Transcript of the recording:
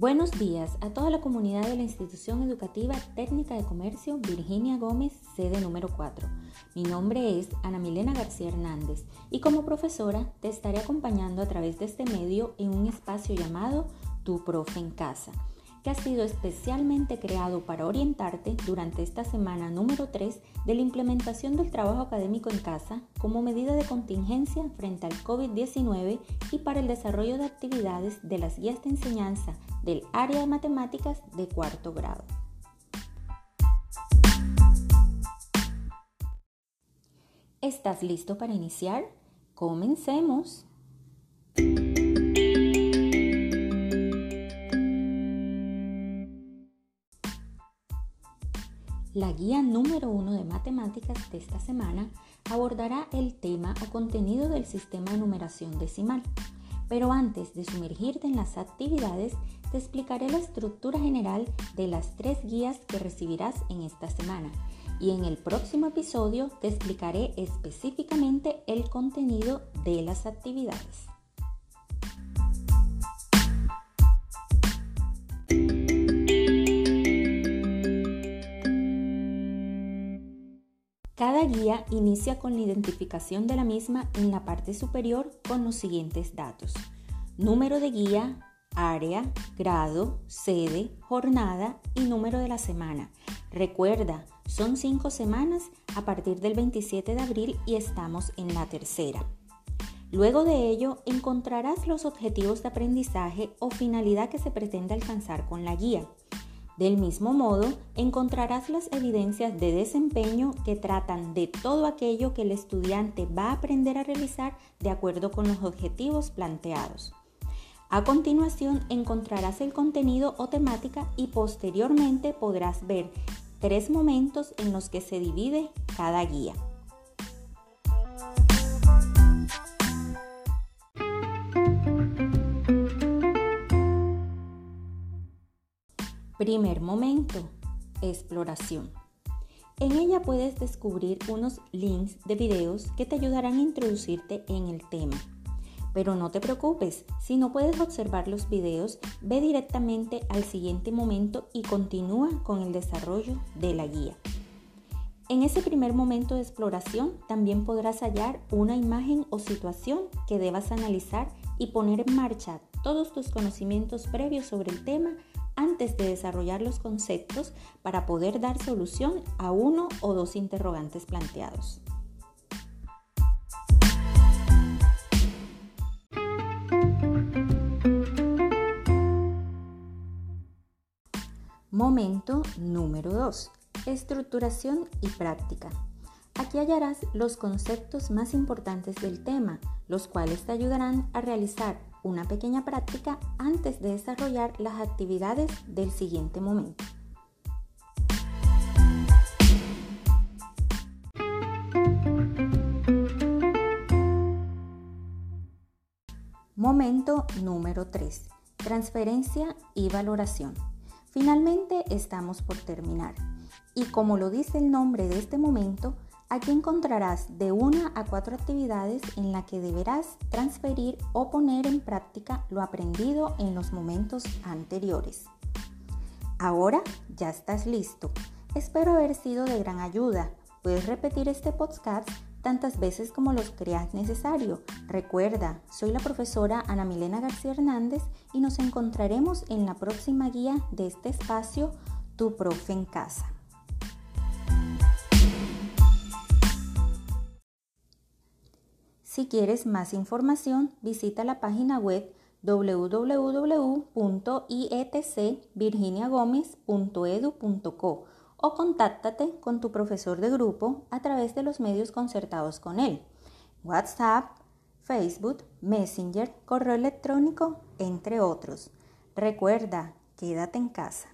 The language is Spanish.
Buenos días a toda la comunidad de la Institución Educativa Técnica de Comercio Virginia Gómez, sede número 4. Mi nombre es Ana Milena García Hernández y como profesora te estaré acompañando a través de este medio en un espacio llamado Tu Profe en Casa que ha sido especialmente creado para orientarte durante esta semana número 3 de la implementación del trabajo académico en casa como medida de contingencia frente al COVID-19 y para el desarrollo de actividades de las guías de enseñanza del área de matemáticas de cuarto grado. ¿Estás listo para iniciar? Comencemos. La guía número uno de matemáticas de esta semana abordará el tema o contenido del sistema de numeración decimal. Pero antes de sumergirte en las actividades, te explicaré la estructura general de las tres guías que recibirás en esta semana. Y en el próximo episodio te explicaré específicamente el contenido de las actividades. Cada guía inicia con la identificación de la misma en la parte superior con los siguientes datos. Número de guía, área, grado, sede, jornada y número de la semana. Recuerda, son cinco semanas a partir del 27 de abril y estamos en la tercera. Luego de ello, encontrarás los objetivos de aprendizaje o finalidad que se pretende alcanzar con la guía. Del mismo modo, encontrarás las evidencias de desempeño que tratan de todo aquello que el estudiante va a aprender a realizar de acuerdo con los objetivos planteados. A continuación encontrarás el contenido o temática y posteriormente podrás ver tres momentos en los que se divide cada guía. Primer momento, exploración. En ella puedes descubrir unos links de videos que te ayudarán a introducirte en el tema. Pero no te preocupes, si no puedes observar los videos, ve directamente al siguiente momento y continúa con el desarrollo de la guía. En ese primer momento de exploración también podrás hallar una imagen o situación que debas analizar y poner en marcha todos tus conocimientos previos sobre el tema antes de desarrollar los conceptos para poder dar solución a uno o dos interrogantes planteados. Momento número 2. Estructuración y práctica. Aquí hallarás los conceptos más importantes del tema, los cuales te ayudarán a realizar una pequeña práctica antes de desarrollar las actividades del siguiente momento. Momento número 3. Transferencia y valoración. Finalmente estamos por terminar. Y como lo dice el nombre de este momento, Aquí encontrarás de una a cuatro actividades en las que deberás transferir o poner en práctica lo aprendido en los momentos anteriores. Ahora ya estás listo. Espero haber sido de gran ayuda. Puedes repetir este podcast tantas veces como los creas necesario. Recuerda, soy la profesora Ana Milena García Hernández y nos encontraremos en la próxima guía de este espacio, Tu Profe en Casa. Si quieres más información, visita la página web www.ietcvirginiagomez.edu.co o contáctate con tu profesor de grupo a través de los medios concertados con él, WhatsApp, Facebook, Messenger, correo electrónico, entre otros. Recuerda, quédate en casa.